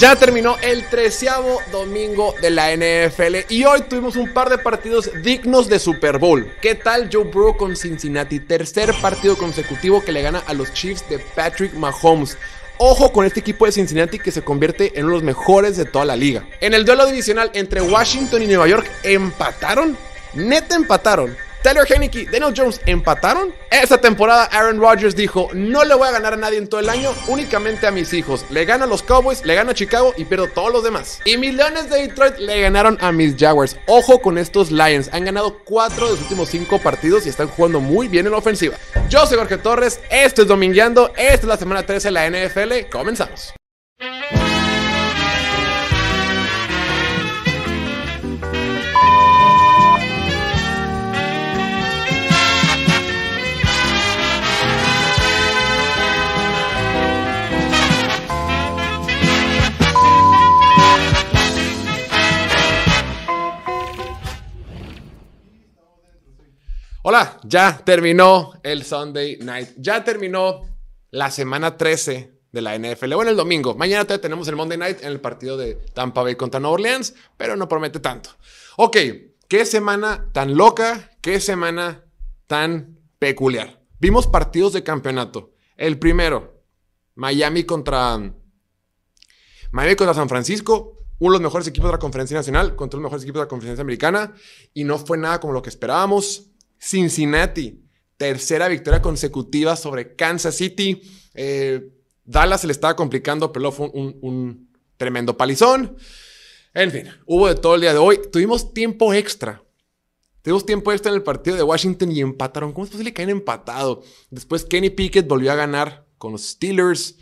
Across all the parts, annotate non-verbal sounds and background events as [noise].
Ya terminó el treceavo domingo de la NFL y hoy tuvimos un par de partidos dignos de Super Bowl. ¿Qué tal Joe Burrow con Cincinnati? Tercer partido consecutivo que le gana a los Chiefs de Patrick Mahomes. Ojo con este equipo de Cincinnati que se convierte en uno de los mejores de toda la liga. En el duelo divisional entre Washington y Nueva York, ¿empataron? Neta empataron. Taylor Heineke, Daniel Jones empataron. Esta temporada Aaron Rodgers dijo, no le voy a ganar a nadie en todo el año, únicamente a mis hijos. Le gano a los Cowboys, le gano a Chicago y pierdo todos los demás. Y mis Leones de Detroit le ganaron a mis Jaguars. Ojo con estos Lions, han ganado cuatro de los últimos cinco partidos y están jugando muy bien en la ofensiva. Yo soy Jorge Torres, esto es Domingueando, esta es la semana 13 de la NFL, comenzamos. Hola, ya terminó el Sunday Night. Ya terminó la semana 13 de la NFL. Bueno, el domingo. Mañana tenemos el Monday Night en el partido de Tampa Bay contra Nueva Orleans, pero no promete tanto. Ok, qué semana tan loca, qué semana tan peculiar. Vimos partidos de campeonato. El primero, Miami contra Miami contra San Francisco, uno de los mejores equipos de la Conferencia Nacional contra los mejores equipos de la Conferencia Americana y no fue nada como lo que esperábamos. Cincinnati, tercera victoria consecutiva sobre Kansas City. Eh, Dallas le estaba complicando, pero fue un, tremendo palizón. En fin, hubo de todo el día de hoy. Tuvimos tiempo extra. Tuvimos tiempo extra en el partido de Washington y empataron. ¿Cómo es posible que hayan empatado? Después Kenny Pickett volvió a ganar con los Steelers.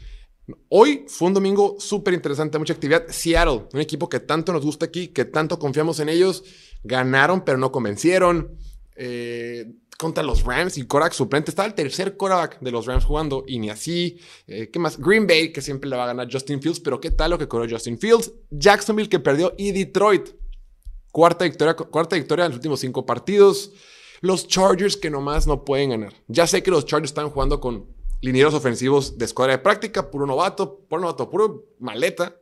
Hoy fue un domingo súper interesante, mucha actividad. Seattle, un equipo que tanto nos gusta aquí, que tanto confiamos en ellos, ganaron pero no convencieron. Eh, contra los Rams y Korak suplente. Estaba el tercer Korak de los Rams jugando y ni así. Eh, ¿Qué más? Green Bay, que siempre le va a ganar Justin Fields, pero ¿qué tal lo que corrió Justin Fields? Jacksonville, que perdió, y Detroit. Cuarta victoria, cuarta victoria en los últimos cinco partidos. Los Chargers, que nomás no pueden ganar. Ya sé que los Chargers están jugando con linieros ofensivos de escuadra de práctica, puro novato, puro novato, puro maleta.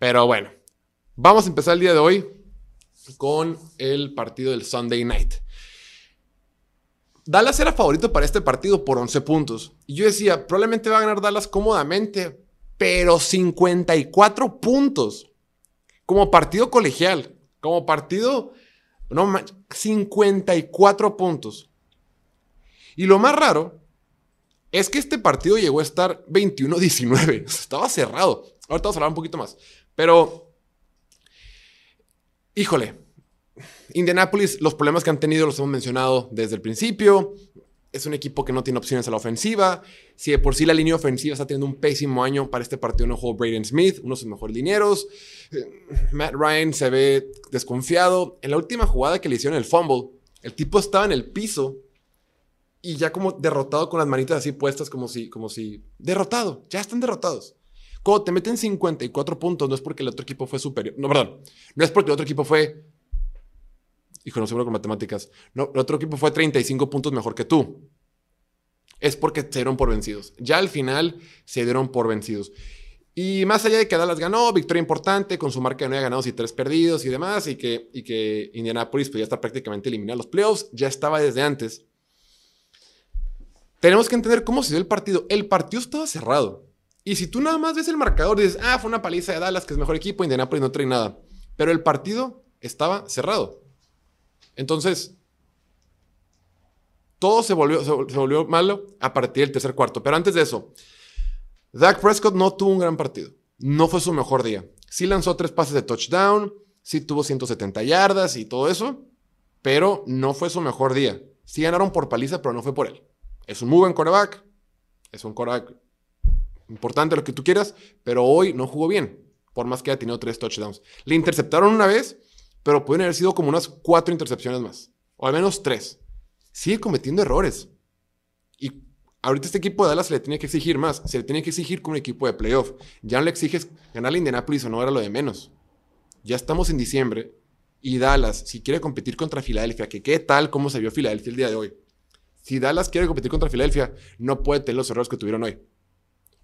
Pero bueno, vamos a empezar el día de hoy con el partido del Sunday Night. Dallas era favorito para este partido por 11 puntos. Y yo decía, probablemente va a ganar Dallas cómodamente, pero 54 puntos. Como partido colegial, como partido, no 54 puntos. Y lo más raro es que este partido llegó a estar 21-19. [laughs] Estaba cerrado. Ahorita vamos a hablar un poquito más. Pero, híjole, Indianapolis, los problemas que han tenido los hemos mencionado desde el principio. Es un equipo que no tiene opciones a la ofensiva. Si de por sí la línea ofensiva está teniendo un pésimo año para este partido, no jugó Braden Smith, uno de sus mejores linieros. Eh, Matt Ryan se ve desconfiado. En la última jugada que le hicieron el fumble, el tipo estaba en el piso y ya como derrotado con las manitas así puestas, como si, como si, derrotado, ya están derrotados. Cuando te meten 54 puntos, no es porque el otro equipo fue superior, no, perdón, no es porque el otro equipo fue hijo, no seguro con matemáticas. No, el otro equipo fue 35 puntos mejor que tú. Es porque se dieron por vencidos. Ya al final se dieron por vencidos. Y más allá de que Dallas ganó, victoria importante con su marca de 9 ganados y 3 perdidos y demás, y que, y que Indianapolis pues, ya está prácticamente eliminado los playoffs, ya estaba desde antes. Tenemos que entender cómo se dio el partido. El partido estaba cerrado. Y si tú nada más ves el marcador, dices, ah, fue una paliza de Dallas, que es mejor equipo, Indianapolis no trae nada. Pero el partido estaba cerrado. Entonces, todo se volvió, se, volvió malo a partir del tercer cuarto. Pero antes de eso, Dak Prescott no tuvo un gran partido. No fue su mejor día. Sí lanzó tres pases de touchdown, sí tuvo 170 yardas y todo eso, pero no fue su mejor día. Sí ganaron por paliza, pero no fue por él. Es un muy buen coreback, es un coreback importante, lo que tú quieras, pero hoy no jugó bien, por más que haya tenido tres touchdowns. Le interceptaron una vez pero pueden haber sido como unas cuatro intercepciones más, o al menos tres. Sigue cometiendo errores. Y ahorita este equipo de Dallas se le tiene que exigir más, se le tiene que exigir como un equipo de playoff. Ya no le exiges ganar a Indianapolis o no era lo de menos. Ya estamos en diciembre y Dallas, si quiere competir contra Filadelfia, que qué tal cómo se vio Filadelfia el día de hoy. Si Dallas quiere competir contra Filadelfia, no puede tener los errores que tuvieron hoy.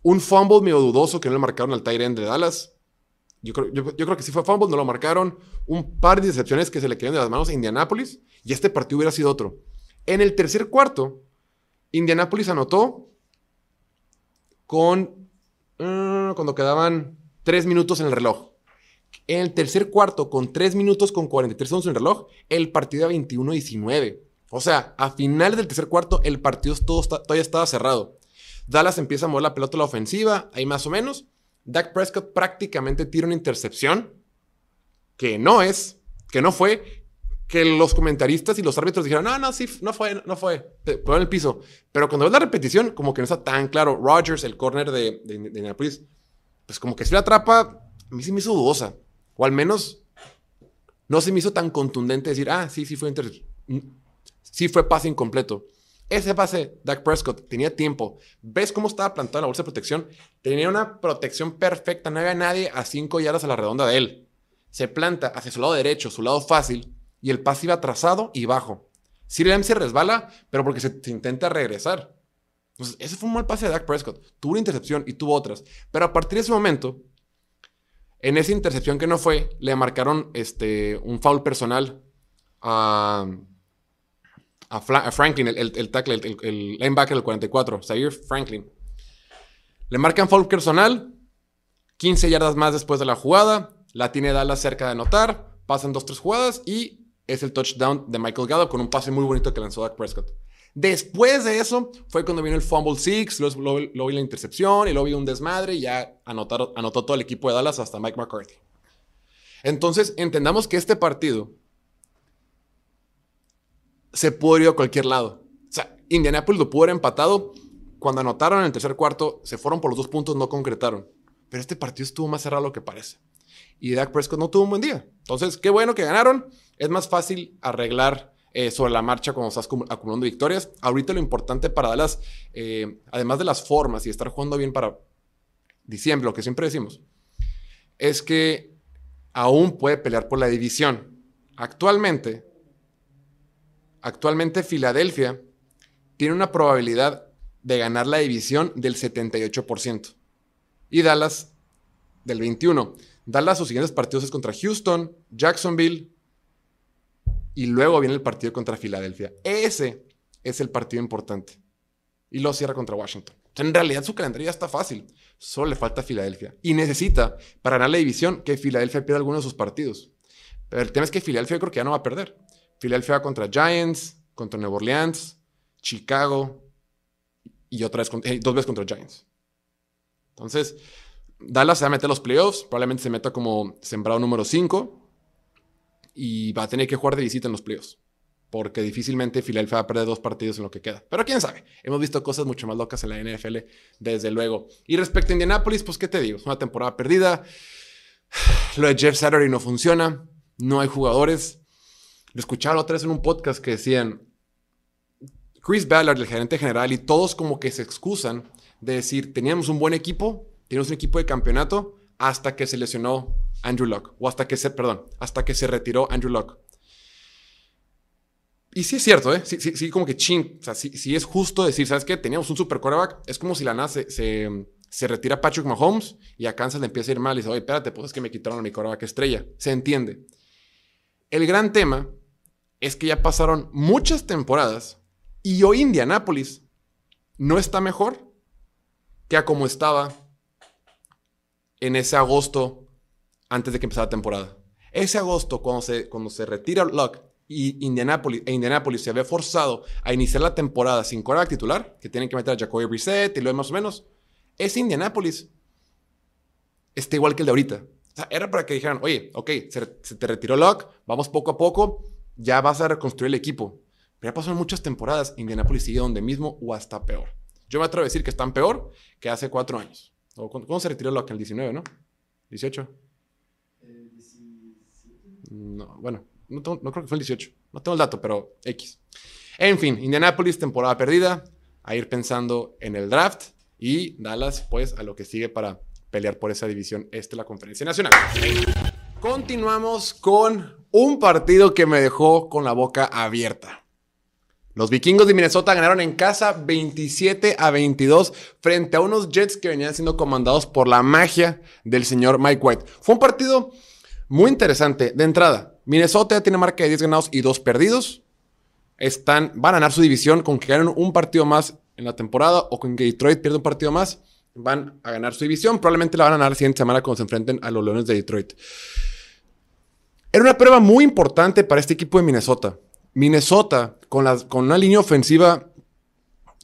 Un fumble medio dudoso que no le marcaron al tight end de Dallas Yo creo, yo, creo que sí fue fumble, no lo marcaron. Un par de decepciones que se le quedaron de las manos a Indianapolis y este partido hubiera sido otro. En el tercer cuarto, Indianapolis anotó con. uh, cuando quedaban tres minutos en el reloj. En el tercer cuarto, con 3 minutos con 43 segundos en el reloj, el partido era 21-19. O sea, a final del tercer cuarto, el partido todo todavía estaba cerrado. Dallas empieza a mover la pelota a la ofensiva, ahí más o menos. Dak Prescott prácticamente tira una intercepción, que no es, que no fue, que los comentaristas y los árbitros dijeron, no, no, sí, no fue, no fue, pegó en el piso. Pero cuando ves la repetición, como que no está tan claro. Rogers, el corner de, de, pues como que si la atrapa, a mí sí me hizo dudosa. O al menos no se me hizo tan contundente decir, ah, sí, sí fue intercepción. Sí fue pase incompleto. Ese pase, Dak Prescott, tenía tiempo. ¿Ves cómo estaba plantado la bolsa de protección? Tenía una protección perfecta. No había nadie a 5 yardas a la redonda de él. Se planta hacia su lado derecho, su lado fácil, y el pase iba trazado y bajo. Siri se resbala, pero porque se, se intenta regresar. Entonces, ese fue un mal pase de Dak Prescott. Tuvo una intercepción y tuvo otras. Pero a partir de ese momento, en esa intercepción que no fue, le marcaron este, un foul personal a, a, Franklin, el, tackle, el, linebacker del 44, Zaire Franklin. Le marcan foul personal, 15 yardas más después de la jugada, la tiene Dallas cerca de anotar, pasan dos, tres jugadas y es el touchdown de Michael Gallup con un pase muy bonito que lanzó Dak Prescott. Después de eso fue cuando vino el fumble six, luego, luego- luego la intercepción y luego vi un desmadre y ya anotaron- anotó todo el equipo de Dallas hasta Mike McCarthy. Entonces, entendamos que este partido se pudo ido a cualquier lado. O sea, Indianapolis lo pudo haber empatado. Cuando anotaron en el tercer cuarto, se fueron por los dos puntos, no concretaron. Pero este partido estuvo más cerrado de lo que parece. Y Dak Prescott no tuvo un buen día. Entonces, qué bueno que ganaron. Es más fácil arreglar eh, sobre la marcha cuando estás cum- acumulando victorias. Ahorita lo importante para Dallas, eh, además de las formas y estar jugando bien para diciembre, lo que siempre decimos, es que aún puede pelear por la división. Actualmente, actualmente Filadelfia tiene una probabilidad de ganar la división del 78% y Dallas del 21%. Dallas sus siguientes partidos es contra Houston, Jacksonville y luego viene el partido contra Filadelfia. Ese es el partido importante. Y lo cierra contra Washington. En realidad su calendario ya está fácil. Solo le falta Filadelfia. Y necesita, para ganar la división, que Filadelfia pierda alguno de sus partidos. Pero el tema es que Filadelfia yo creo que ya no va a perder. Filadelfia contra Giants, contra Nueva Orleans, Chicago y otra vez, eh, dos veces contra Giants. Entonces, Dallas se va a meter a los playoffs, probablemente se meta como sembrado número 5 y va a tener que jugar de visita en los playoffs. Porque difícilmente Filadelfia va a perder dos partidos en lo que queda. Pero quién sabe. Hemos visto cosas mucho más locas en la NFL, desde luego. Y respecto a Indianapolis, pues qué te digo. Es una temporada perdida. [sighs] Lo de Jeff Saturday no funciona. No hay jugadores. Lo escuchaba la otra vez en un podcast que decían Chris Ballard, el gerente general, y todos como que se excusan de decir, teníamos un buen equipo, teníamos un equipo de campeonato, hasta que se lesionó Andrew Luck, o hasta que se, perdón, hasta que se retiró Andrew Luck. Y sí es cierto, ¿eh? Sí, sí, sí como que ching, o sea, sí, es justo decir, ¿sabes qué? Teníamos un super quarterback, es como si la nada se, se, se retira Patrick Mahomes y a Kansas le empieza a ir mal y dice, oye, espérate, pues es que me quitaron a mi quarterback estrella. Se entiende. El gran tema es que ya pasaron muchas temporadas y hoy Indianápolis no está mejor que a como estaba en ese agosto antes de que empezara la temporada. Ese agosto, cuando se, cuando se retira Luck y Indianapolis, e Indianapolis se ve forzado a iniciar la temporada sin quarterback titular, que tienen que meter a Jacoby Brissett y lo más o menos, ese Indianapolis está igual que el de ahorita. Era para que dijeran, oye, ok, se, se te retiró Luck, vamos poco a poco, ya vas a reconstruir el equipo. Pero ya pasaron muchas temporadas, Indianapolis sigue donde mismo o hasta peor. Yo me atrevo a decir que están peor que hace cuatro años. O, ¿Cuándo se retiró Luck? En el 19, ¿no? ¿18? No, bueno, no, no creo que fue el 18. No tengo el dato, pero X. En fin, Indianapolis, temporada perdida. A ir pensando en el draft. Y Dallas, pues, a lo que sigue para pelear por esa división este la Conferencia Nacional. Continuamos con un partido que me dejó con la boca abierta. Los vikingos de Minnesota ganaron en casa 27 a 22 frente a unos Jets que venían siendo comandados por la magia del señor Mike White. Fue un partido muy interesante. De entrada, Minnesota tiene marca de 10 ganados y 2 perdidos. Están, van a ganar su división con que ganen un partido más en la temporada o con que Detroit pierda un partido más. Van a ganar su división. Probablemente la van a ganar la siguiente semana cuando se enfrenten a los Leones de Detroit. Era una prueba muy importante para este equipo de Minnesota. Minnesota, con, con una línea ofensiva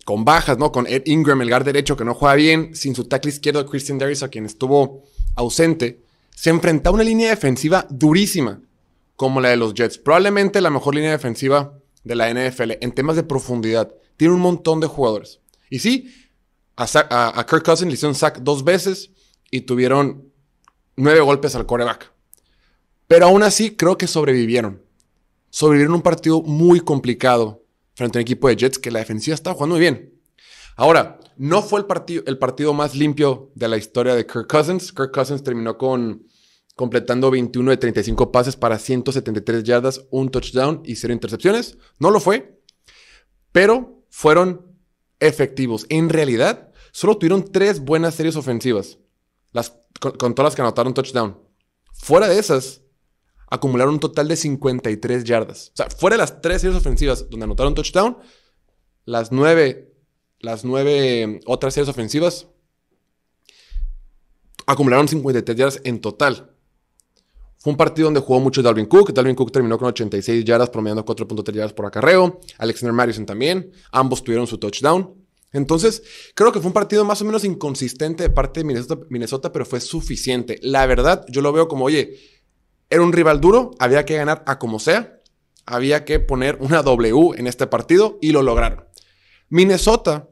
con bajas, ¿no? Con Ed Ingram, el guard derecho que no juega bien, sin su tackle izquierdo Christian Darius, a quien estuvo ausente, se enfrenta a una línea defensiva durísima, como la de los Jets. Probablemente la mejor línea defensiva de la NFL en temas de profundidad. Tiene un montón de jugadores. Y sí, a, Kirk Cousins le hicieron sack dos veces y tuvieron nueve golpes al coreback. Pero aún así creo que sobrevivieron. Sobrevivieron un partido muy complicado frente a un equipo de Jets que la defensiva estaba jugando muy bien. Ahora, no fue el partido, el partido más limpio de la historia de Kirk Cousins. Kirk Cousins terminó con completando 21 de 35 pases para 173 yardas, un touchdown y cero intercepciones. No lo fue, pero fueron efectivos. En realidad, solo tuvieron tres buenas series ofensivas, las, con, todas las que anotaron touchdown. Fuera de esas, acumularon un total de 53 yardas. O sea, fuera de las tres series ofensivas donde anotaron touchdown, las nueve, las nueve otras series ofensivas acumularon 53 yardas en total. Fue un partido donde jugó mucho Dalvin Cook. Dalvin Cook terminó con 86 yardas, promediando 4.3 yardas por acarreo. Alexander Madison también. Ambos tuvieron su touchdown. Entonces, creo que fue un partido más o menos inconsistente de parte de Minnesota, Minnesota, pero fue suficiente. La verdad, yo lo veo como, oye, era un rival duro, había que ganar a como sea, había que poner una W en este partido y lo lograron. Minnesota,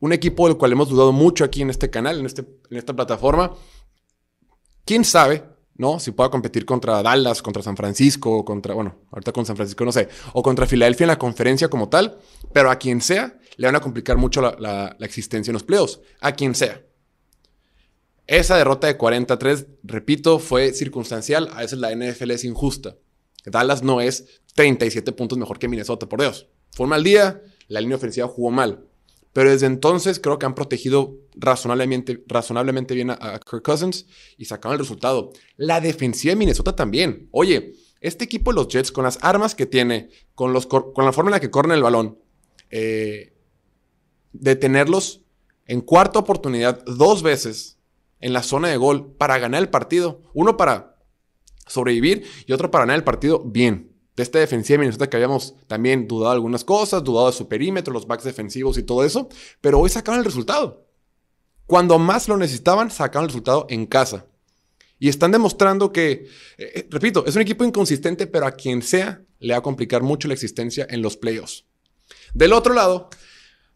un equipo del cual hemos dudado mucho aquí en este canal, en, este, en esta plataforma, quién sabe ¿no? Si pueda competir contra Dallas, contra San Francisco, contra, bueno, ahorita con San Francisco no sé, o contra Filadelfia en la conferencia como tal, pero a quien sea le van a complicar mucho la, existencia en los playoffs, a quien sea. Esa derrota de 43, repito, fue circunstancial, a veces la NFL es injusta. Dallas no es 37 puntos mejor que Minnesota, por Dios. Fue un mal día, la línea ofensiva jugó mal. Pero desde entonces creo que han protegido razonablemente, razonablemente bien a, Kirk Cousins y sacaron el resultado. La defensiva de Minnesota también. Oye, este equipo de los Jets, con las armas que tiene, con, los, con la forma en la que corren el balón, eh, de tenerlos en cuarta oportunidad dos veces en la zona de gol para ganar el partido. Uno para sobrevivir y otro para ganar el partido bien de esta defensiva de Minnesota que habíamos también dudado algunas cosas, dudado de su perímetro, los backs defensivos y todo eso, pero hoy sacaron el resultado. Cuando más lo necesitaban, sacaron el resultado en casa. Y están demostrando que, eh, eh, repito, es un equipo inconsistente, pero a quien sea le va a complicar mucho la existencia en los playoffs. Del otro lado,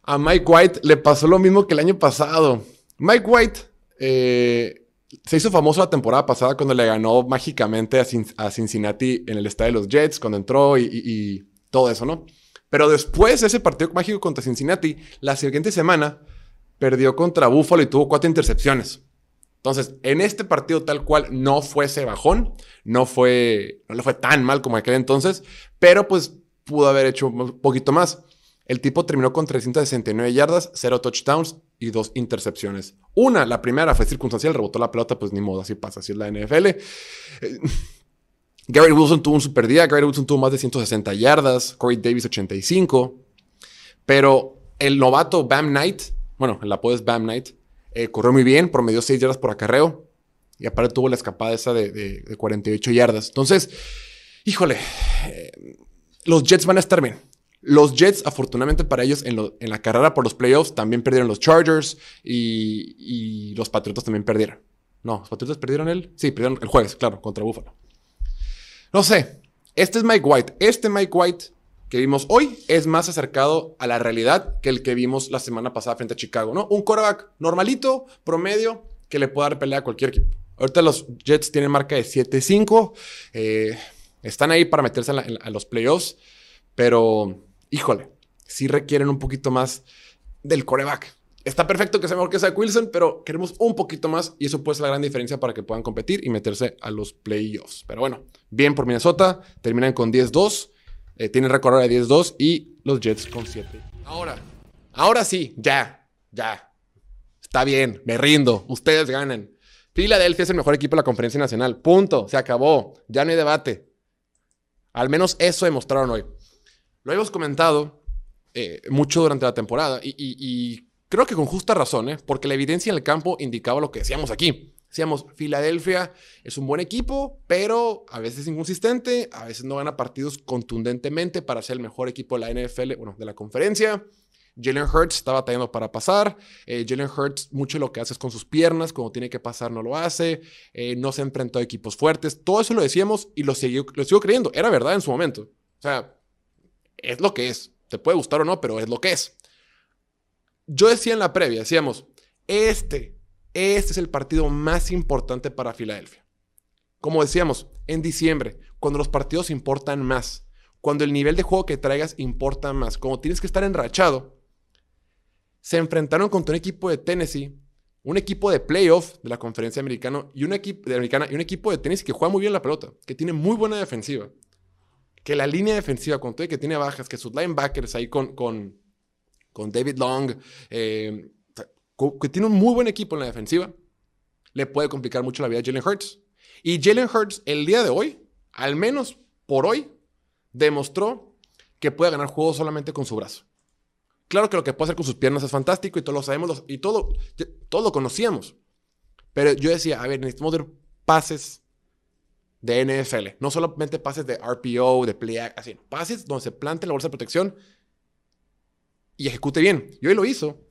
a Mike White le pasó lo mismo que el año pasado. Mike White eh, se hizo famoso la temporada pasada cuando le ganó mágicamente a, Cincinnati en el estadio de los Jets, cuando entró y, todo eso, ¿no? Pero después de ese partido mágico contra Cincinnati, la siguiente semana perdió contra Buffalo y tuvo cuatro intercepciones. Entonces, en este partido tal cual no fue ese bajón, no fue, no le fue tan mal como aquel entonces, pero pues pudo haber hecho un poquito más. El tipo terminó con 369 yardas, 0 touchdowns y 2 intercepciones. Una, la primera fue circunstancial, rebotó la pelota, pues ni modo, así pasa, así es la NFL. Eh, [laughs] Gary Wilson tuvo un super día, Gary Wilson tuvo más de 160 yardas, Corey Davis 85, pero el novato Bam Knight, bueno, el apodo es Bam Knight, eh, corrió muy bien, promedió 6 yardas por acarreo y aparte tuvo la escapada esa de, 48 yardas. Entonces, híjole, eh, los Jets van a estar bien. Los Jets, afortunadamente para ellos, en, la carrera por los playoffs también perdieron los Chargers y, los Patriotas también perdieron. No, ¿los Patriotas perdieron el? Sí, perdieron el jueves, claro, contra Buffalo. No sé, este es Mike White. Este Mike White que vimos hoy es más acercado a la realidad que el que vimos la semana pasada frente a Chicago, ¿no? Un quarterback normalito, promedio, que le pueda dar pelea a cualquier equipo. Ahorita los Jets tienen marca de 7-5, eh, están ahí para meterse a los playoffs, pero híjole, sí requieren un poquito más del coreback. Está perfecto que sea mejor que sea Wilson, pero queremos un poquito más y eso puede ser la gran diferencia para que puedan competir y meterse a los playoffs. Pero bueno, bien por Minnesota, terminan con 10-2. Eh, tienen récord de 10-2 y los Jets con 7. Ahora, ahora sí, ya, ya. Está bien, me rindo. Ustedes ganan. Filadelfia es el mejor equipo de la conferencia nacional. Punto. Se acabó. Ya no hay debate. Al menos eso demostraron hoy. Lo hemos comentado eh, mucho durante la temporada y, creo que con justa razón, ¿eh? porque la evidencia en el campo indicaba lo que decíamos aquí. Decíamos, Filadelfia es un buen equipo, pero a veces inconsistente, a veces no gana partidos contundentemente para ser el mejor equipo de la NFL, bueno, de la conferencia. Jalen Hurts está batallando para pasar. Eh, Jalen Hurts, mucho lo que hace es con sus piernas, cuando tiene que pasar no lo hace. Eh, no se ha enfrentado a equipos fuertes. Todo eso lo decíamos y lo, lo sigo creyendo. Era verdad en su momento. O sea, es lo que es. Te puede gustar o no, pero es lo que es. Yo decía en la previa, decíamos, este este es el partido más importante para Filadelfia. Como decíamos, en diciembre, cuando los partidos importan más, cuando el nivel de juego que traigas importa más, como tienes que estar enrachado, se enfrentaron contra un equipo de Tennessee, un equipo de playoff de la conferencia americana y un equipo de americana y un equipo de Tennessee que juega muy bien la pelota, que tiene muy buena defensiva, que la línea defensiva, con todo que tiene bajas, que sus linebackers ahí con, con, con David Long, eh, que tiene un muy buen equipo en la defensiva, le puede complicar mucho la vida a Jalen Hurts. Y Jalen Hurts el día de hoy, al menos por hoy, demostró que puede ganar juegos solamente con su brazo. Claro que lo que puede hacer con sus piernas es fantástico y todos lo sabemos y todo, todo lo conocíamos. Pero yo decía, a ver, necesitamos ver pases de NFL, no solamente pases de RPO, de play, así, pases donde se plante la bolsa de protección y ejecute bien. Y hoy lo hizo.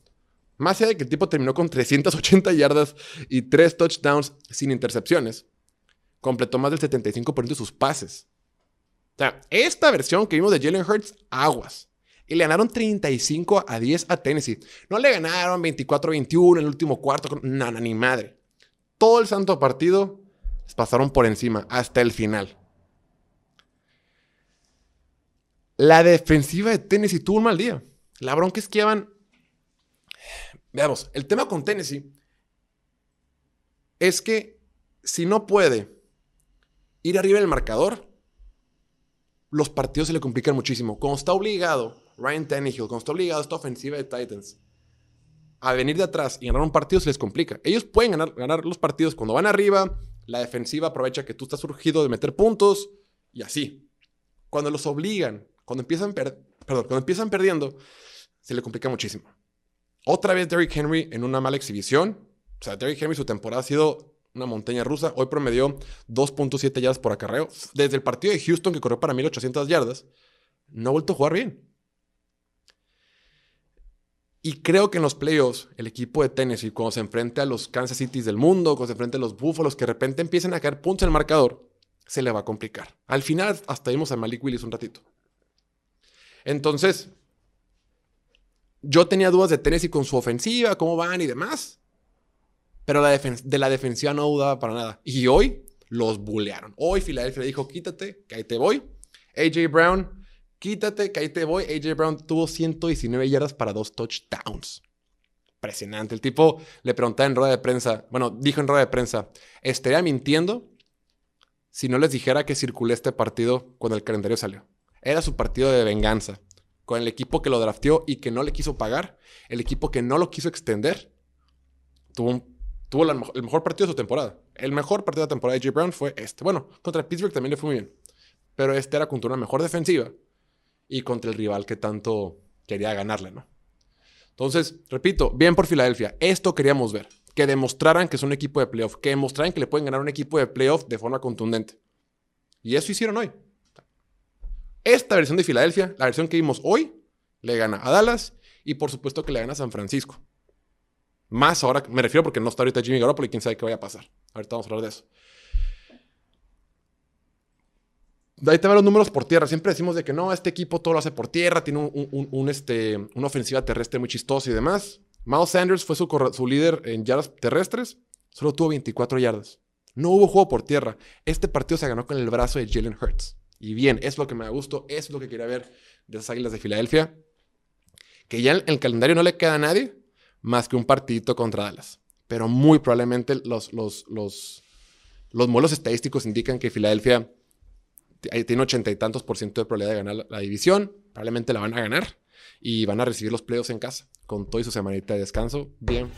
Más allá de que el tipo terminó con 380 yardas y 3 touchdowns sin intercepciones, completó más del 75% de sus pases. O sea, esta versión que vimos de Jalen Hurts, aguas. Y le ganaron 35 a 10 a Tennessee. No le ganaron 24 a 21 en el último cuarto. No, ni madre. Todo el santo partido pasaron por encima hasta el final. La defensiva de Tennessee tuvo un mal día. La bronca es que iban Veamos, el tema con Tennessee es que si no puede ir arriba del marcador, los partidos se le complican muchísimo. Como está obligado Ryan Tannehill, como está obligado esta ofensiva de Titans a venir de atrás y ganar un partido, se les complica. Ellos pueden ganar, ganar los partidos cuando van arriba, la defensiva aprovecha que tú estás surgido de meter puntos y así. Cuando los obligan, cuando empiezan, perdón, cuando empiezan perdiendo, se le complica muchísimo. Otra vez Derrick Henry en una mala exhibición. O sea, Derrick Henry su temporada ha sido una montaña rusa. Hoy promedió 2.7 yardas por acarreo. Desde el partido de Houston que corrió para 1800 yardas, no ha vuelto a jugar bien. Y creo que en los playoffs, el equipo de Tennessee, cuando se enfrente a los Kansas City del mundo, cuando se enfrente a los Búfalos, que de repente empiecen a caer puntos en el marcador, se le va a complicar. Al final, hasta vimos a Malik Willis un ratito. Entonces, yo tenía dudas de Tennessee con su ofensiva, cómo van y demás. Pero de la defensiva no dudaba para nada. Y hoy los bulearon. Hoy Filadelfia dijo, quítate, que ahí te voy. AJ Brown, quítate, que ahí te voy. AJ Brown tuvo 119 yardas para dos touchdowns. Impresionante. El tipo le preguntaba en rueda de prensa, bueno, dijo en rueda de prensa, estaría mintiendo si no les dijera que circulé este partido cuando el calendario salió. Era su partido de venganza con el equipo que lo drafteó y que no le quiso pagar, el equipo que no lo quiso extender, tuvo, tuvo el mejor partido de su temporada. El mejor partido de la temporada de J. Brown fue este. Bueno, contra Pittsburgh también le fue muy bien, pero este era contra una mejor defensiva y contra el rival que tanto quería ganarle, ¿no? Entonces, repito, bien por Filadelfia. Esto queríamos ver. Que demostraran que es un equipo de playoff. Que demostraran que le pueden ganar un equipo de playoff de forma contundente. Y eso hicieron hoy. Esta versión de Filadelfia, la versión que vimos hoy, le gana a Dallas y por supuesto que le gana a San Francisco. Más ahora, me refiero porque no está ahorita Jimmy Garoppolo y quién sabe qué vaya a pasar. Ahorita vamos a hablar de eso. Ahí te van los números por tierra. Siempre decimos de que no, este equipo todo lo hace por tierra, tiene un, este, una ofensiva terrestre muy chistosa y demás. Miles Sanders fue su, su líder en yardas terrestres, solo tuvo 24 yardas. No hubo juego por tierra. Este partido se ganó con el brazo de Jalen Hurts. Y bien, es lo que me gustó, es lo que quería ver de las Águilas de Filadelfia. Que ya en el calendario no le queda a nadie más que un partidito contra Dallas. Pero muy probablemente los, los, los, los modelos estadísticos indican que Filadelfia tiene ochenta y tantos por ciento de probabilidad de ganar la, división. Probablemente la van a ganar y van a recibir los playoffs en casa con todo y su semanita de descanso. Bien.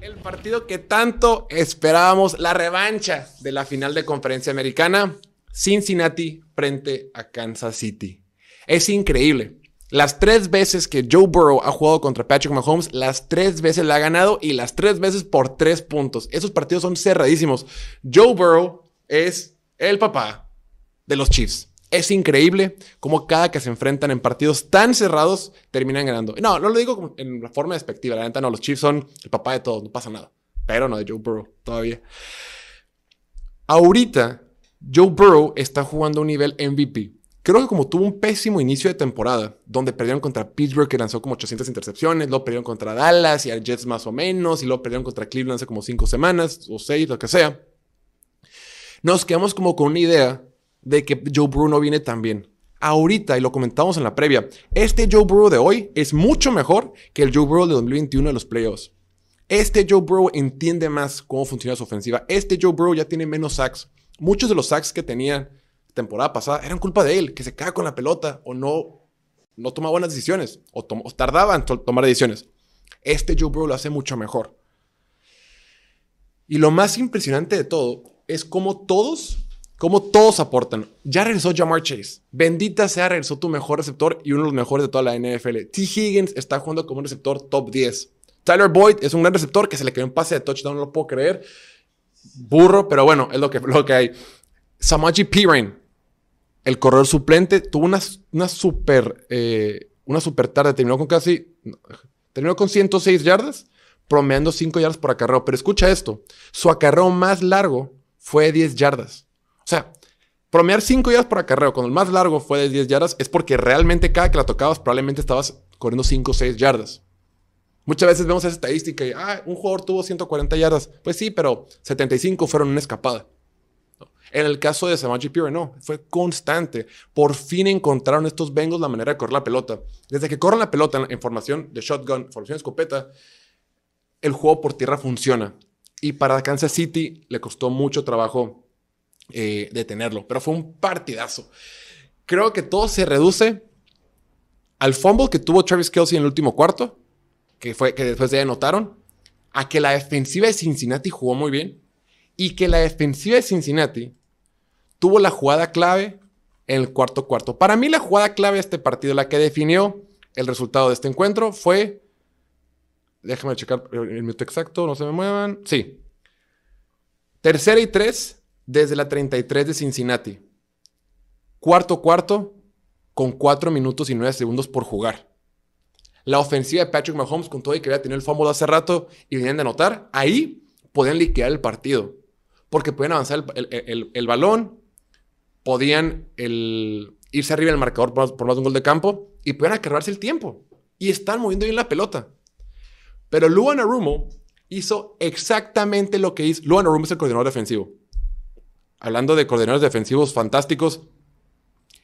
El partido que tanto esperábamos, la revancha de la final de conferencia americana, Cincinnati frente a Kansas City. Es increíble. Las tres veces que Joe Burrow ha jugado contra Patrick Mahomes, las tres veces la ha ganado y las tres veces por tres puntos. Esos partidos son cerradísimos. Joe Burrow es el papá de los Chiefs. Es increíble cómo cada que se enfrentan en partidos tan cerrados terminan ganando. No, no lo digo en la forma despectiva. La neta no, los Chiefs son el papá de todos, no pasa nada. Pero no de Joe Burrow todavía. Ahorita, Joe Burrow está jugando a un nivel MVP. Creo que como tuvo un pésimo inicio de temporada, donde perdieron contra Pittsburgh, que lanzó como 800 intercepciones, luego perdieron contra Dallas y a Jets más o menos, y luego perdieron contra Cleveland hace como 5 semanas o 6, lo que sea. Nos quedamos como con una idea de que Joe Burrow no viene tan bien. Ahorita, y lo comentamos en la previa, este Joe Burrow de hoy es mucho mejor que el Joe Burrow de 2021 de los playoffs. Este Joe Burrow entiende más cómo funciona su ofensiva. Este Joe Burrow ya tiene menos sacks. Muchos de los sacks que tenía temporada pasada eran culpa de él, que se caga con la pelota o no, no toma buenas decisiones o, tardaba en tomar decisiones. Este Joe Burrow lo hace mucho mejor. Y lo más impresionante de todo es cómo todos, cómo todos aportan. Ya regresó Jamar Chase. Bendita sea, regresó tu mejor receptor y uno de los mejores de toda la NFL. T. Higgins está jugando como un receptor top 10. Tyler Boyd es un gran receptor que se le quedó un pase de touchdown, no lo puedo creer. Burro, pero bueno, es lo que, lo que hay. Samaji Piran el corredor suplente tuvo una, una super, eh, una super tarde, terminó con casi, terminó con 106 yardas, promediando 5 yardas por acarreo. Pero escucha esto, su acarreo más largo fue 10 yardas. O sea, promediar 5 yardas por acarreo cuando el más largo fue de 10 yardas es porque realmente cada que la tocabas probablemente estabas corriendo 5 o 6 yardas. Muchas veces vemos esa estadística y, ah, un jugador tuvo 140 yardas. Pues sí, pero 75 fueron una escapada. En el caso de Samaji Piran, no, fue constante. Por fin encontraron estos Bengals la manera de correr la pelota. Desde que corren la pelota en formación de shotgun, formación de escopeta, el juego por tierra funciona. Y para Kansas City le costó mucho trabajo eh, detenerlo, pero fue un partidazo. Creo que todo se reduce al fumble que tuvo Travis Kelsey en el último cuarto, que fue que después de anotaron, a que la defensiva de Cincinnati jugó muy bien y que la defensiva de Cincinnati tuvo la jugada clave en el cuarto cuarto. Para mí la jugada clave de este partido, la que definió el resultado de este encuentro, fue... Déjame checar el minuto exacto, no se me muevan. Sí. Tercera y tres desde la 33 de Cincinnati. Cuarto cuarto con cuatro minutos y nueve segundos por jugar. La ofensiva de Patrick Mahomes con todo y que había tenido el famoso hace rato y venían de anotar, ahí podían liquidar el partido. Porque podían avanzar el balón, podían irse arriba del marcador por, más de un gol de campo y podían acarrearse el tiempo. Y están moviendo bien la pelota. Pero Luan Arumo hizo exactamente lo que hizo. Luan Arumo es el coordinador defensivo. Hablando de coordinadores defensivos fantásticos,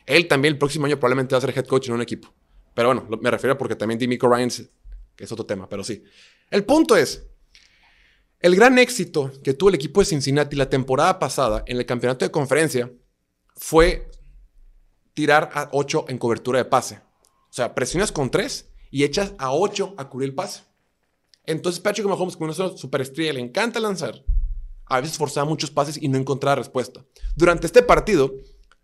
él también el próximo año probablemente va a ser head coach en un equipo. Pero bueno, me refiero porque también Dimico Ryan, que es otro tema, pero sí. El punto es, el gran éxito que tuvo el equipo de Cincinnati la temporada pasada en el campeonato de conferencia fue tirar a 8 en cobertura de pase. O sea, presionas con 3 y echas a 8 a cubrir el pase. Entonces Patrick Mahomes, como una superestrella, le encanta lanzar. A veces forzaba muchos pases y no encontraba respuesta. Durante este partido,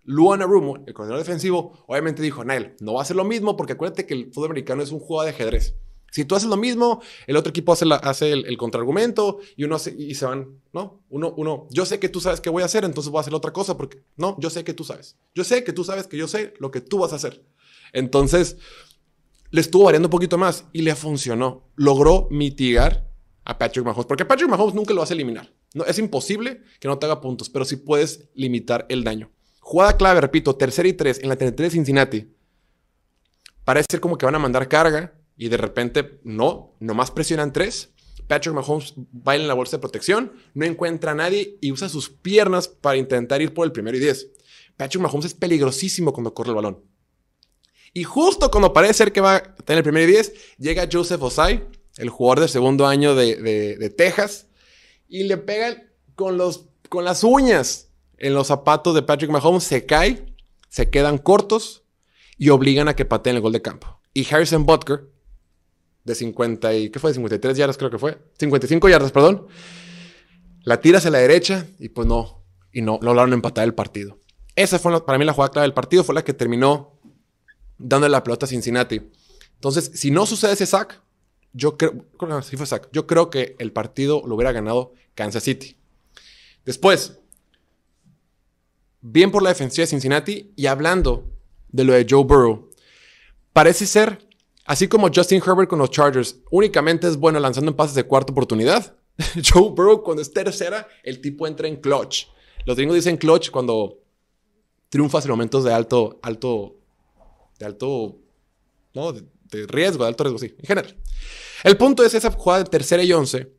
Luan Arumo, el coordinador defensivo, obviamente dijo, Nail, no va a ser lo mismo porque acuérdate que el fútbol americano es un juego de ajedrez. Si tú haces lo mismo, el otro equipo hace, hace el, contraargumento y uno y se van, ¿no? Uno, uno, yo sé que tú sabes qué voy a hacer, entonces voy a hacer otra cosa porque, no, yo sé que tú sabes. Yo sé que tú sabes que yo sé lo que tú vas a hacer. Entonces, le estuvo variando un poquito más y le funcionó. Logró mitigar a Patrick Mahomes, porque Patrick Mahomes nunca lo vas a eliminar. No, es imposible que no te haga puntos, pero sí puedes limitar el daño. Jugada clave, repito, tercera y tres en la 33 de Cincinnati. Parece ser como que van a mandar carga y de repente no, nomás presionan tres. Patrick Mahomes va en la bolsa de protección, no encuentra a nadie y usa sus piernas para intentar ir por el primero y diez. Patrick Mahomes es peligrosísimo cuando corre el balón. Y justo cuando parece ser que va a tener el primero y diez, llega Joseph Osai, el jugador del segundo año de, Texas, y le pega con, los, con las uñas en los zapatos de Patrick Mahomes, se cae se quedan cortos y obligan a que pateen el gol de campo. Y Harrison Butker, de 50 y, ¿qué fue? 53 yardas creo que fue. 55 yardas, perdón. La tira hacia la derecha y pues no, y no, lograron empatar el partido. Esa fue para mí la jugada clave del partido, fue la que terminó dándole la pelota a Cincinnati. Entonces, si no sucede ese sack, yo creo, fue sack, yo creo que el partido lo hubiera ganado Kansas City. Después, bien por la defensiva de Cincinnati y hablando de lo de Joe Burrow, parece ser, así como Justin Herbert con los Chargers, únicamente es bueno lanzando en pases de cuarta oportunidad. [laughs] Joe Burrow cuando es tercera, el tipo entra en clutch. Los gringos dicen clutch cuando triunfas en momentos de alto, alto, de alto, no, de, riesgo, de alto riesgo, sí, en general. El punto es esa jugada de tercera y once,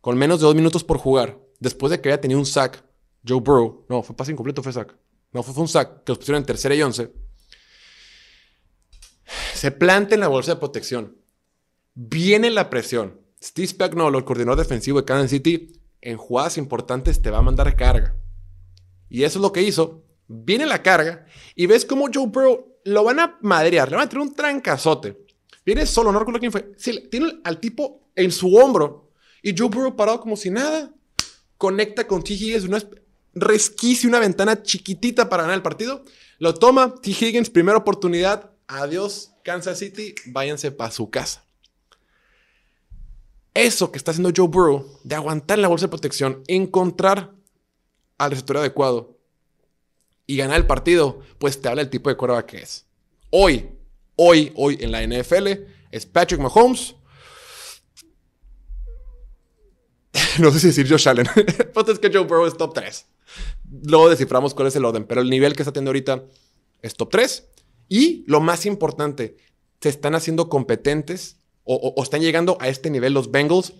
con menos de dos minutos por jugar, después de que había tenido un sack, Joe Burrow, no, fue pase incompleto, fue sack. No, fue, un sack que los pusieron en tercera y once. Se planta en la bolsa de protección. Viene la presión. Steve Spagnuolo, el coordinador defensivo de Kansas City, en jugadas importantes te va a mandar carga. Y eso es lo que hizo. Viene la carga y ves cómo Joe Burrow lo van a madrear, le van a tener un trancazote. Viene solo, no recuerdo quién fue. Sí, tiene al tipo en su hombro y Joe Burrow parado como si nada. Conecta con T. Higgins, una resquicia, una ventana chiquitita para ganar el partido. Lo toma T. Higgins, primera oportunidad. Adiós, Kansas City, váyanse para su casa. Eso que está haciendo Joe Burrow de aguantar la bolsa de protección, encontrar al receptor adecuado y ganar el partido, pues te habla el tipo de quarterback que es. Hoy, hoy, hoy en la NFL es Patrick Mahomes. [laughs] no sé si decir Josh Allen. [laughs] Pues es que Joe Burrow es top 3. Luego desciframos cuál es el orden, pero el nivel que está teniendo ahorita es top 3. Y lo más importante, se están haciendo competentes o, están llegando a este nivel los Bengals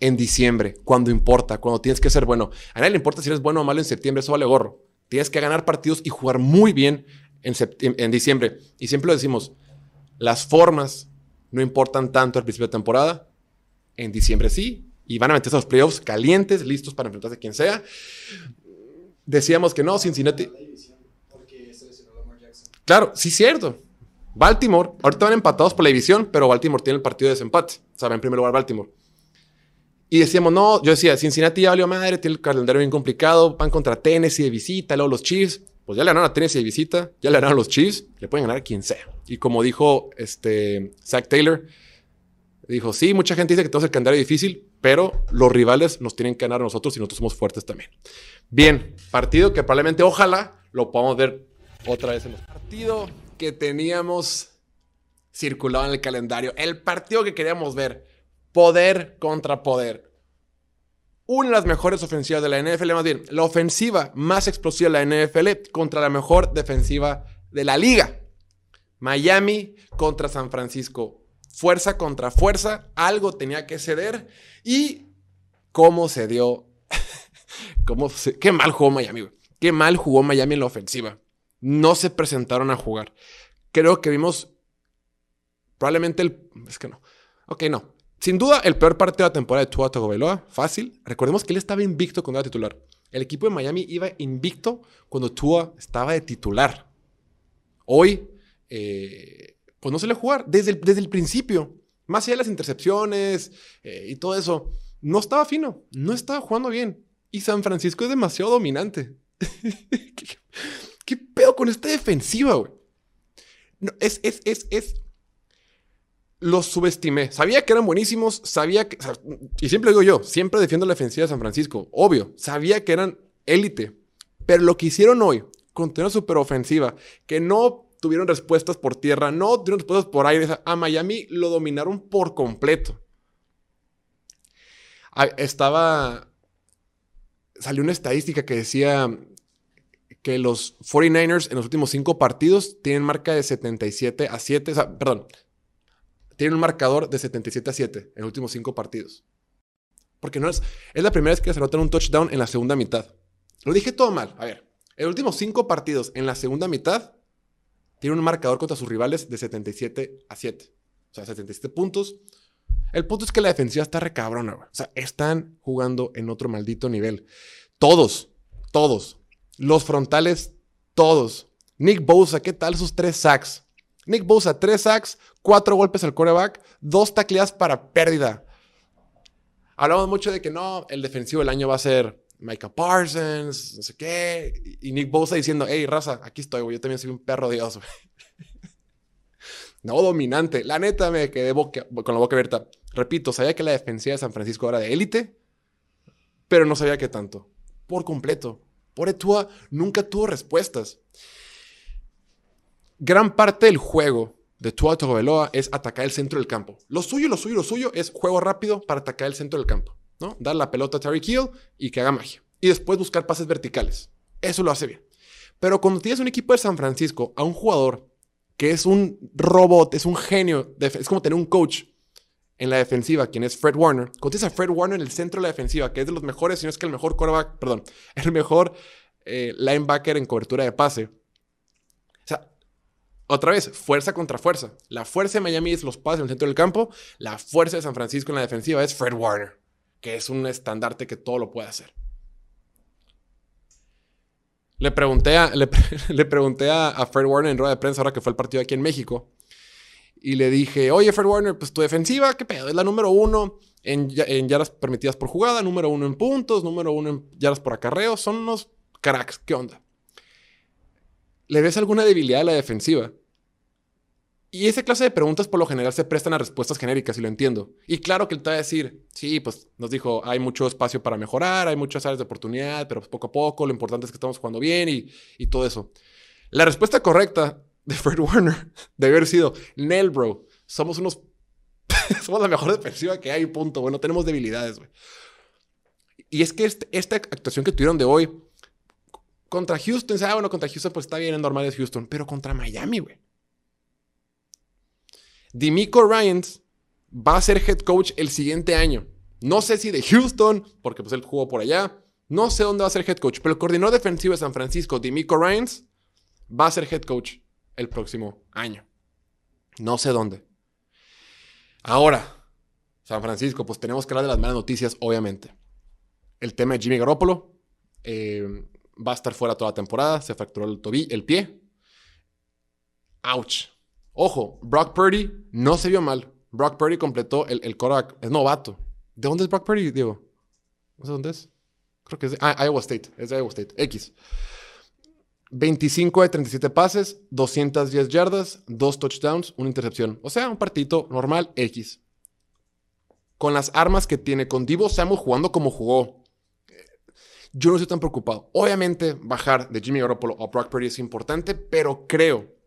en diciembre, cuando importa, cuando tienes que ser bueno. A nadie le importa si eres bueno o malo en septiembre, eso vale gorro. Tienes que ganar partidos y jugar muy bien en, en diciembre. Y siempre lo decimos, las formas no importan tanto al principio de temporada. En diciembre sí. Y van a meterse a los playoffs calientes, listos para enfrentarse a quien sea. Decíamos que no, Cincinnati. Claro, sí, cierto. Baltimore, ahorita van empatados por la división, pero Baltimore tiene el partido de desempate. O en primer lugar Baltimore. Y decíamos, no, yo decía, Cincinnati ya valió madre, tiene el calendario bien complicado, van contra Tennessee de visita, luego los Chiefs. Pues ya le ganaron a Tennessee de visita, ya le ganaron a los Chiefs, le pueden ganar a quien sea. Y como dijo este, Zach Taylor, dijo, sí, mucha gente dice que tenemos el calendario difícil, pero los rivales nos tienen que ganar a nosotros y nosotros somos fuertes también. Bien, partido que probablemente, ojalá, lo podamos ver otra vez en los partidos que teníamos circulado en el calendario. El partido que queríamos ver. Poder contra poder. Una de las mejores ofensivas de la NFL, más bien, la ofensiva más explosiva de la NFL contra la mejor defensiva de la liga. Miami contra San Francisco. Fuerza contra fuerza. Algo tenía que ceder. Y cómo se dio. [laughs] qué mal jugó Miami. Qué mal jugó Miami en la ofensiva no se presentaron a jugar. Creo que vimos probablemente el... Es que no. Ok, no. Sin duda, el peor partido de la temporada de Tua Tagovailoa, fácil. Recordemos que él estaba invicto cuando era titular. El equipo de Miami iba invicto cuando Tua estaba de titular. Hoy, eh, pues no se le jugar desde el, desde el principio. Más allá de las intercepciones eh, y todo eso, no estaba fino, no estaba jugando bien. Y San Francisco es demasiado dominante. [laughs] ¿Qué pedo con esta defensiva, güey? es, es, es, es. Los subestimé. Sabía que eran buenísimos, sabía que. Y siempre digo yo, siempre defiendo la defensiva de San Francisco. Obvio, sabía que eran élite. Pero lo que hicieron hoy, con una super ofensiva, que no tuvieron respuestas por tierra, no tuvieron respuestas por aire, a Miami lo dominaron por completo. Ah, estaba. Salió una estadística que decía que los 49ers en los últimos cinco partidos tienen marca de 77 a 7, o sea, perdón, tienen un marcador de 77 a 7 en los últimos cinco partidos. Porque no es, es la primera vez que se anotan un touchdown en la segunda mitad. Lo dije todo mal. A ver, en los últimos cinco partidos en la segunda mitad tienen un marcador contra sus rivales de 77 a 7. O sea, 77 puntos. El punto es que la defensiva está recabrona, O sea, están jugando en otro maldito nivel. Todos, todos. Los frontales, todos. Nick Bosa, ¿qué tal sus tres sacks? Nick Bosa, tres sacks, cuatro golpes al coreback, dos tacleadas para pérdida. Hablamos mucho de que no, el defensivo del año va a ser Micah Parsons, no sé qué. Y Nick Bosa diciendo, hey, raza, aquí estoy, güey. Yo también soy un perro de Dios, [laughs] No dominante. La neta me quedé con la boca abierta. Repito, sabía que la defensiva de San Francisco era de élite, pero no sabía qué tanto. Por completo. Por Etua nunca tuvo respuestas. Gran parte del juego de Tua Tagovailoa es atacar el centro del campo. Lo suyo, lo suyo, lo suyo es juego rápido para atacar el centro del campo. ¿no? Dar la pelota a Terry Hill y que haga magia. Y después buscar pases verticales. Eso lo hace bien. Pero cuando tienes un equipo de San Francisco a un jugador que es un robot, es un genio, es como tener un coach en la defensiva, quien es Fred Warner. Cuando tienes a Fred Warner en el centro de la defensiva, que es de los mejores, si no es que el mejor quarterback, perdón, [laughs] el mejor eh, linebacker en cobertura de pase. Otra vez, fuerza contra fuerza. La fuerza de Miami es los pases en el centro del campo, la fuerza de San Francisco en la defensiva es Fred Warner que es un estandarte que todo lo puede hacer. Le pregunté a, [laughs] le, pregunté a, Fred Warner en rueda de prensa ahora que fue el partido aquí en México. Y le dije, oye Fred Warner, pues tu defensiva, ¿qué pedo? Es la número uno en, en yardas permitidas por jugada, número uno en puntos, número uno en yardas por acarreo. Son unos cracks. ¿Qué onda? ¿Le ves alguna debilidad a la defensiva? Y esa clase de preguntas por lo general se prestan a respuestas genéricas, y lo entiendo. Y claro que él te va a decir, sí, pues nos dijo, hay mucho espacio para mejorar, hay muchas áreas de oportunidad, pero poco a poco, lo importante es que estamos jugando bien y, y todo eso. La respuesta correcta de Fred Warner [laughs] debe haber sido, Nel, bro, somos unos... [laughs] somos la mejor defensiva que hay, punto, bueno, tenemos debilidades, güey. Y es que este, esta actuación que tuvieron de hoy contra Houston, ah, bueno, contra Houston pues está bien, en normal es Houston, pero contra Miami, güey. Dimico Ryans va a ser head coach el siguiente año. No sé si de Houston, porque pues él jugó por allá. No sé dónde va a ser head coach, pero el coordinador defensivo de San Francisco, Dimico Ryans, va a ser head coach el próximo año. No sé dónde. Ahora, San Francisco, pues tenemos que hablar de las malas noticias, obviamente. El tema de Jimmy Garoppolo eh, va a estar fuera toda la temporada, se fracturó el tobillo, el pie. Ouch. Ojo, Brock Purdy no se vio mal. Brock Purdy completó el, el Es novato. ¿De dónde es Brock Purdy, Diego? No sé dónde es. Creo que es de ah, Iowa State. Es de Iowa State. X. 25 de 37 pases, 210 yardas, 2 touchdowns, una intercepción. O sea, un partito normal X. Con las armas que tiene, con Divo Samuel jugando como jugó. Yo no estoy tan preocupado. Obviamente, bajar de Jimmy Garoppolo a Brock Purdy es importante, pero creo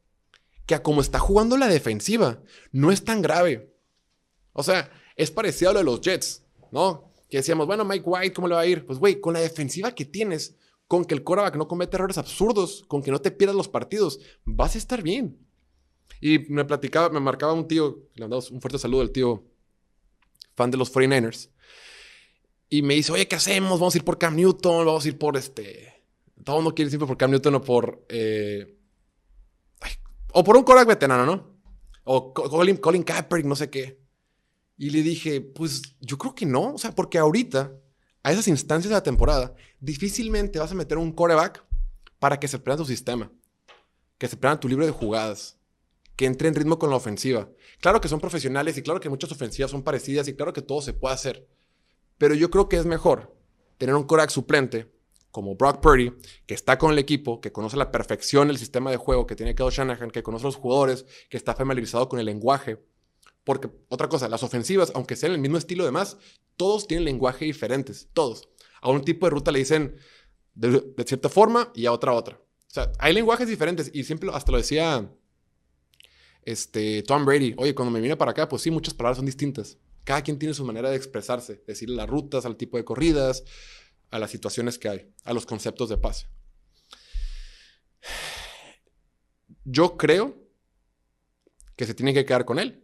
que a como está jugando la defensiva, no es tan grave. O sea, es parecido a lo de los Jets, ¿no? Que decíamos, bueno, Mike White, ¿cómo le va a ir? Pues, güey, con la defensiva que tienes, con que el quarterback no comete errores absurdos, con que no te pierdas los partidos, vas a estar bien. Y me platicaba, me marcaba un tío, le mandamos un fuerte saludo al tío, fan de los 49ers. Y me dice, oye, ¿qué hacemos? Vamos a ir por Cam Newton, vamos a ir por este... Todo el mundo quiere siempre por Cam Newton o por eh, o por un Korak veterano, ¿no? O Colin, Colin Kaepernick, no sé qué. Y le dije, pues yo creo que no. O sea, porque ahorita, a esas instancias de la temporada, difícilmente vas a meter un coreback para que se prenda tu sistema. Que se prenda tu libro de jugadas. Que entre en ritmo con la ofensiva. Claro que son profesionales y claro que muchas ofensivas son parecidas y claro que todo se puede hacer. Pero yo creo que es mejor tener un coreback suplente como Brock Purdy, que está con el equipo, que conoce la perfección el sistema de juego que tiene Kyle Shanahan, que conoce a los jugadores, que está familiarizado con el lenguaje. Porque, otra cosa, las ofensivas, aunque sean el mismo estilo de más, todos tienen lenguaje diferentes, todos. A un tipo de ruta le dicen de, cierta forma y a otra otra. O sea, hay lenguajes diferentes y siempre hasta lo decía este, Tom Brady. Oye, cuando me vine para acá, pues sí, muchas palabras son distintas. Cada quien tiene su manera de expresarse, decirle las rutas, al tipo de corridas, a las situaciones que hay, a los conceptos de paz. Yo creo que se tiene que quedar con él.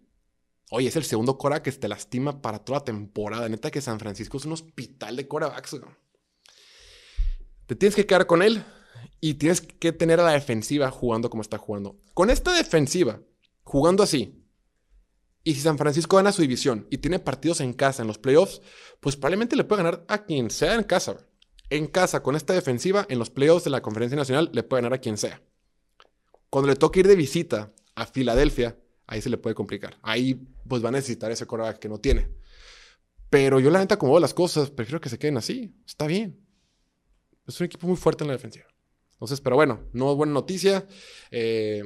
Oye, es el segundo Cora que te lastima para toda la temporada. Neta que San Francisco es un hospital de corebacks. Te tienes que quedar con él y tienes que tener a la defensiva jugando como está jugando. Con esta defensiva, jugando así, y si San Francisco gana su división y tiene partidos en casa en los playoffs, pues probablemente le puede ganar a quien sea en casa. En casa, con esta defensiva, en los playoffs de la Conferencia Nacional, le puede ganar a quien sea. Cuando le toque ir de visita a Filadelfia, ahí se le puede complicar. Ahí pues va a necesitar ese coreback que no tiene. Pero yo la neta, como las cosas, prefiero que se queden así. Está bien. Es un equipo muy fuerte en la defensiva. Entonces, pero bueno, no es buena noticia. Eh,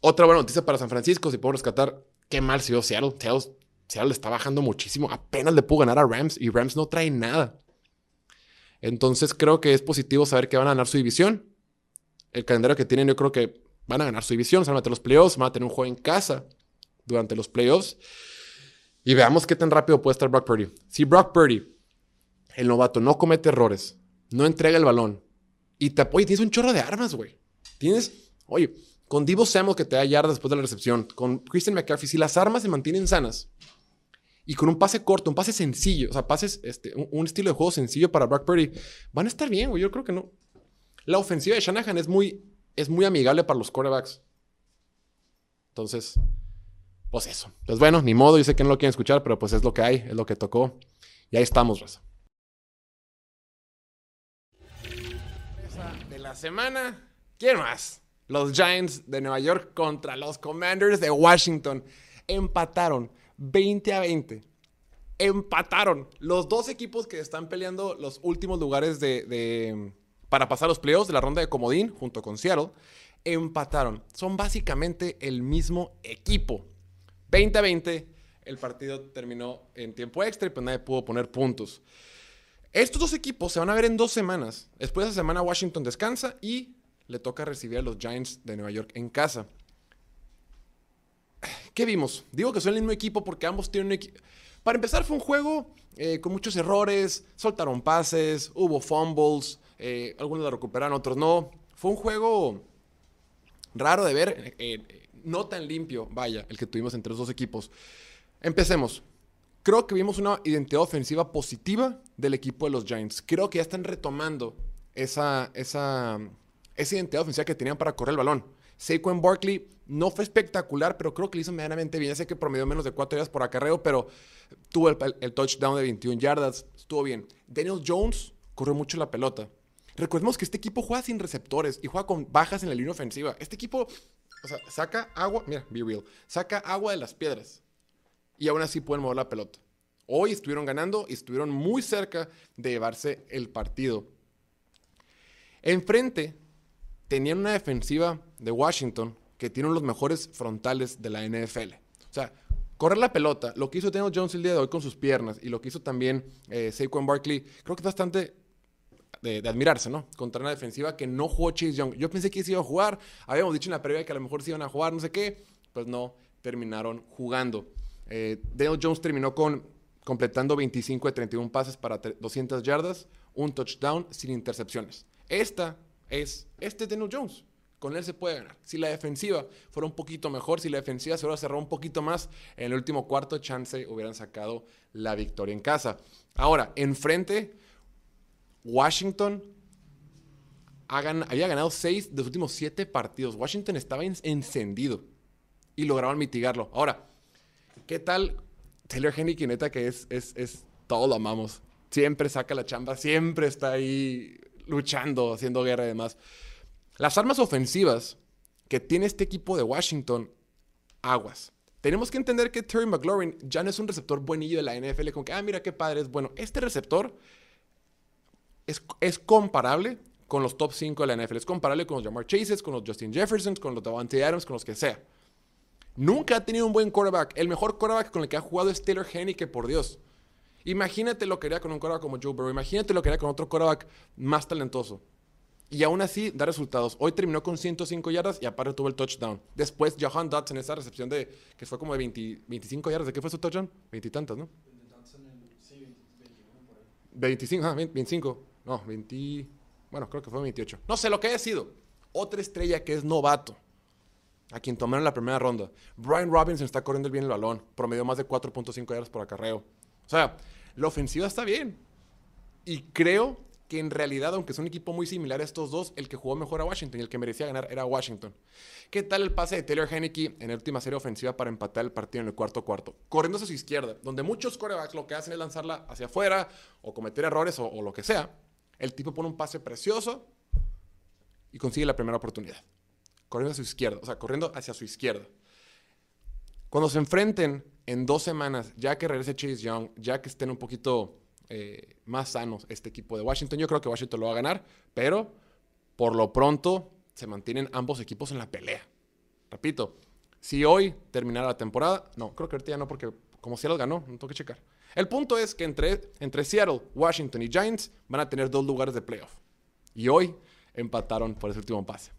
otra buena noticia para San Francisco, si puedo rescatar, qué mal se vio Seattle. Seattle. Seattle está bajando muchísimo. Apenas le pudo ganar a Rams y Rams no trae nada. Entonces creo que es positivo saber que van a ganar su división. El calendario que tienen, yo creo que van a ganar su división, se van a meter los playoffs, van a tener un juego en casa durante los playoffs. Y veamos qué tan rápido puede estar Brock Purdy. Si Brock Purdy, el novato, no comete errores, no entrega el balón y te apoya, tienes un chorro de armas, güey. Tienes, oye, con Divo Samuel que te da yardas después de la recepción, con Christian McCaffrey, si las armas se mantienen sanas y con un pase corto, un pase sencillo, o sea, pases, este, un, estilo de juego sencillo para Brock Purdy, van a estar bien, güey. Yo creo que no. La ofensiva de Shanahan es muy, es muy amigable para los quarterbacks. Entonces, pues eso. Pues bueno, ni modo, yo sé que no lo quieren escuchar, pero pues es lo que hay, es lo que tocó. Y ahí estamos, Raza. De la semana, ¿quién más? Los Giants de Nueva York contra los Commanders de Washington. Empataron 20 a 20. Empataron. Los dos equipos que están peleando los últimos lugares de, para pasar los playoffs de la ronda de comodín junto con Seattle empataron. Son básicamente el mismo equipo. 20 a 20, el partido terminó en tiempo extra y pues nadie pudo poner puntos. Estos dos equipos se van a ver en dos semanas. Después de esa semana Washington descansa y le toca recibir a los Giants de Nueva York en casa. ¿Qué vimos? Digo que son el mismo equipo porque ambos tienen un equipo... Para empezar fue un juego eh, con muchos errores, soltaron pases, hubo fumbles, eh, algunos la recuperaron, otros no. Fue un juego raro de ver. Eh, no tan limpio, vaya, el que tuvimos entre los dos equipos. Empecemos. Creo que vimos una identidad ofensiva positiva del equipo de los Giants. Creo que ya están retomando esa, esa, esa identidad ofensiva que tenían para correr el balón. Saquon Barkley no fue espectacular, pero creo que lo hizo medianamente bien. Ya sé que promedió menos de 4 yardas por acarreo, pero tuvo el, el, touchdown de 21 yardas. Estuvo bien. Daniel Jones corrió mucho la pelota. Recordemos que este equipo juega sin receptores y juega con bajas en la línea ofensiva. Este equipo o sea, saca agua, mira, be real, saca agua de las piedras y aún así pueden mover la pelota. Hoy estuvieron ganando y estuvieron muy cerca de llevarse el partido. Enfrente tenían una defensiva de Washington que tiene los mejores frontales de la NFL. O sea, correr la pelota, lo que hizo Daniel Jones el día de hoy con sus piernas y lo que hizo también eh, Saquon Barkley, creo que es bastante de, admirarse, ¿no? Contra una defensiva que no jugó Chase Young. Yo pensé que se iba a jugar. Habíamos dicho en la previa que a lo mejor se iban a jugar, no sé qué. Pues no, terminaron jugando. Eh, Daniel Jones terminó con completando 25 de 31 pases para 200 yardas, un touchdown sin intercepciones. Esta es, este es Daniel Jones. Con él se puede ganar. Si la defensiva fuera un poquito mejor, si la defensiva se hubiera cerrado un poquito más, en el último cuarto, chance hubieran sacado la victoria en casa. Ahora, enfrente, Washington había ganado seis de los últimos siete partidos. Washington estaba encendido y lograron mitigarlo. Ahora, ¿qué tal Taylor Henry, neta que es, es, es, todo lo amamos. Siempre saca la chamba, siempre está ahí luchando, haciendo guerra y demás. Las armas ofensivas que tiene este equipo de Washington, aguas. Tenemos que entender que Terry McLaurin ya no es un receptor buenillo de la NFL, como que, ah, mira qué padre es. Bueno, este receptor es, comparable con los top 5 de la NFL. Es comparable con los Jamar Chases, con los Justin Jefferson, con los Davante Adams, con los que sea. Nunca ha tenido un buen quarterback. El mejor quarterback con el que ha jugado es Taylor que por Dios. Imagínate lo que haría con un quarterback como Joe Burrow. Imagínate lo que haría con otro quarterback más talentoso. Y aún así da resultados. Hoy terminó con 105 yardas y aparte tuvo el touchdown. Después, Johan Dodson, esa recepción de que fue como de 25 yardas. ¿De qué fue su touchdown? Veintitantas, ¿no? 25, ah, 25. No, 20. Bueno, creo que fue 28. No sé lo que haya sido. Otra estrella que es novato. A quien tomaron la primera ronda. Brian Robinson está corriendo bien el balón. Promedió más de 4.5 yardas por acarreo. O sea, la ofensiva está bien. Y creo que en realidad, aunque es un equipo muy similar a estos dos, el que jugó mejor a Washington y el que merecía ganar era Washington. ¿Qué tal el pase de Taylor Henneke en la última serie ofensiva para empatar el partido en el cuarto cuarto? Corriendo hacia su izquierda, donde muchos corebacks lo que hacen es lanzarla hacia afuera o cometer errores o, o lo que sea. El tipo pone un pase precioso y consigue la primera oportunidad. corriendo hacia su izquierda, o sea, corriendo hacia su izquierda. Cuando se enfrenten en dos semanas, ya que regrese Chase Young, ya que estén un poquito eh, más sanos este equipo de Washington, yo creo que Washington lo va a ganar, pero por lo pronto se mantienen ambos equipos en la pelea. Repito, si hoy terminara la temporada, no, creo que ahorita ya no, porque como Seattle ganó, no tengo que checar. El punto es que entre, entre Seattle, Washington y Giants van a tener dos lugares de playoff. Y hoy empataron por ese último pase.